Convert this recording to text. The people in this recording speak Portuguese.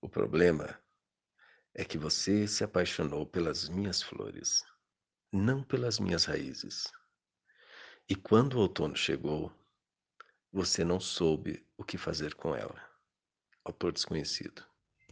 O problema é que você se apaixonou pelas minhas flores, não pelas minhas raízes. E quando o outono chegou, você não soube o que fazer com ela. Autor desconhecido.